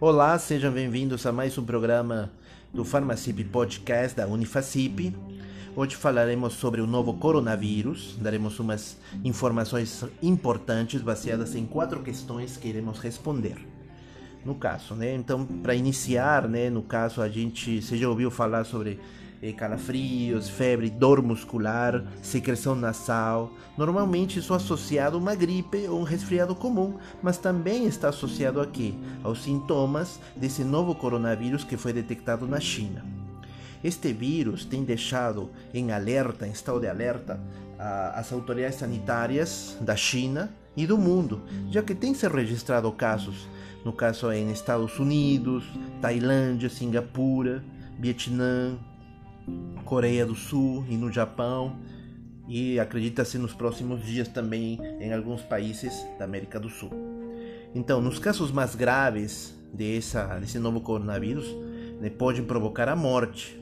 Olá, sejam bem-vindos a mais um programa do Farmacip Podcast da Unifacip. Hoje falaremos sobre o novo coronavírus, daremos umas informações importantes baseadas em quatro questões que iremos responder. No caso, né? Então, para iniciar, né, no caso a gente, você já ouviu falar sobre calafrios, febre, dor muscular, secreção nasal. Normalmente isso é associado a uma gripe ou um resfriado comum, mas também está associado aqui aos sintomas desse novo coronavírus que foi detectado na China. Este vírus tem deixado em alerta, em estado de alerta, as autoridades sanitárias da China e do mundo, já que tem se registrado casos, no caso em Estados Unidos, Tailândia, Singapura, Vietnã, Coreia do Sul e no Japão e acredita-se nos próximos dias também em alguns países da América do Sul. Então, nos casos mais graves dessa, desse novo coronavírus, né, podem provocar a morte.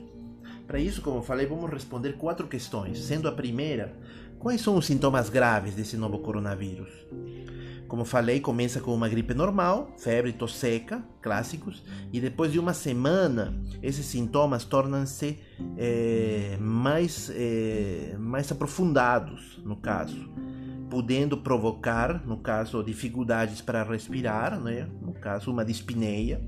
Para isso, como falei, vamos responder quatro questões, sendo a primeira, quais são os sintomas graves desse novo coronavírus? Como falei, começa com uma gripe normal, febre, tosse seca, clássicos, e depois de uma semana, esses sintomas tornam-se é, mais, é, mais aprofundados, no caso, podendo provocar, no caso, dificuldades para respirar, né? no caso, uma dispneia.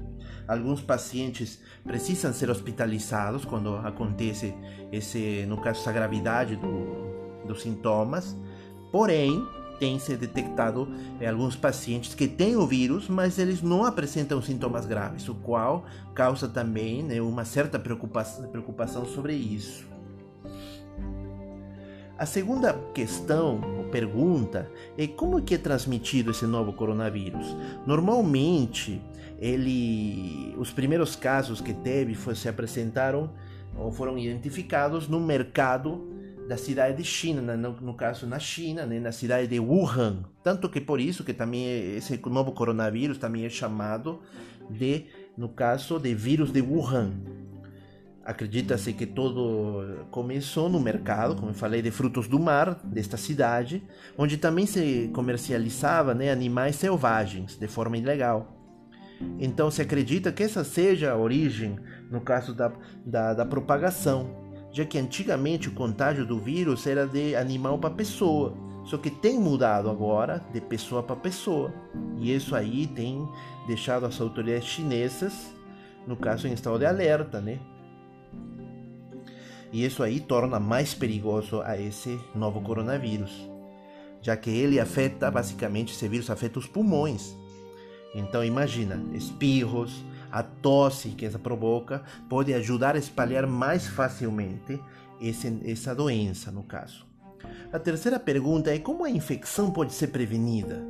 Alguns pacientes precisam ser hospitalizados quando acontece esse, no caso, essa gravidade do, dos sintomas. Porém, tem se detectado em alguns pacientes que têm o vírus, mas eles não apresentam sintomas graves, o qual causa também né, uma certa preocupação, preocupação sobre isso. A segunda questão ou pergunta é como que é transmitido esse novo coronavírus. Normalmente, ele, os primeiros casos que teve foi, se apresentaram ou foram identificados no mercado da cidade de China, no, no caso na China, né, na cidade de Wuhan. Tanto que por isso que também esse novo coronavírus também é chamado de, no caso, de vírus de Wuhan. Acredita-se que todo começou no mercado, como eu falei, de frutos do mar desta cidade, onde também se comercializava né, animais selvagens de forma ilegal. Então se acredita que essa seja a origem, no caso da, da, da propagação já que antigamente o contágio do vírus era de animal para pessoa, só que tem mudado agora de pessoa para pessoa. E isso aí tem deixado as autoridades chinesas, no caso, em estado de alerta, né? E isso aí torna mais perigoso a esse novo coronavírus, já que ele afeta, basicamente, esse vírus afeta os pulmões. Então imagina, espirros, a tosse que essa provoca pode ajudar a espalhar mais facilmente esse, essa doença, no caso. A terceira pergunta é como a infecção pode ser prevenida?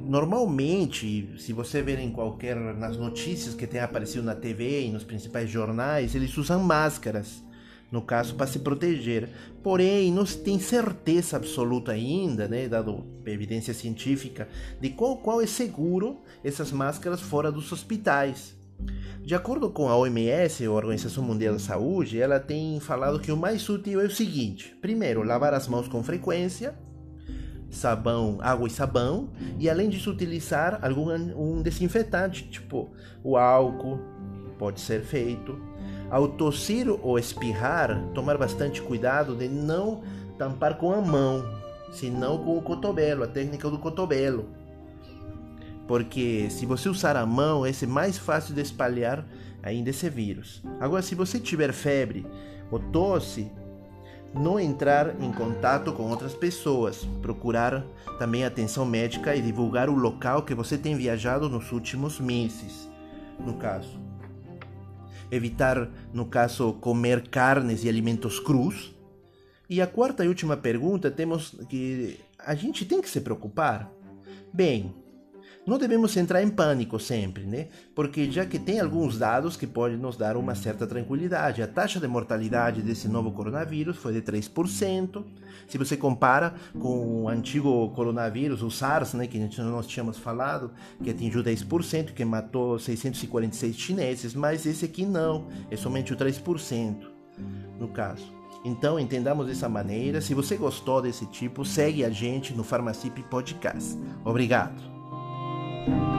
Normalmente, se você ver em qualquer nas notícias que tem aparecido na TV e nos principais jornais, eles usam máscaras no caso para se proteger. Porém, não se tem certeza absoluta ainda, né, dado evidência científica, de qual, qual é seguro essas máscaras fora dos hospitais. De acordo com a OMS, a Organização Mundial da Saúde, ela tem falado que o mais útil é o seguinte: primeiro, lavar as mãos com frequência, sabão, água e sabão, e além disso utilizar algum um desinfetante, tipo o álcool, pode ser feito ao tossir ou espirrar, tomar bastante cuidado de não tampar com a mão, senão com o cotovelo, a técnica do cotovelo. Porque se você usar a mão, é mais fácil de espalhar ainda esse vírus. Agora, se você tiver febre ou tosse, não entrar em contato com outras pessoas, procurar também atenção médica e divulgar o local que você tem viajado nos últimos meses, no caso evitar, no caso, comer carnes e alimentos crus. E a quarta e última pergunta, temos que a gente tem que se preocupar. Bem, não devemos entrar em pânico sempre, né? Porque já que tem alguns dados que podem nos dar uma certa tranquilidade. A taxa de mortalidade desse novo coronavírus foi de 3%. Se você compara com o antigo coronavírus, o SARS, né, que nós tínhamos falado, que atingiu 10%, que matou 646 chineses, mas esse aqui não, é somente o 3% no caso. Então, entendamos dessa maneira. Se você gostou desse tipo, segue a gente no Farmacip Podcast. Obrigado. Thank you.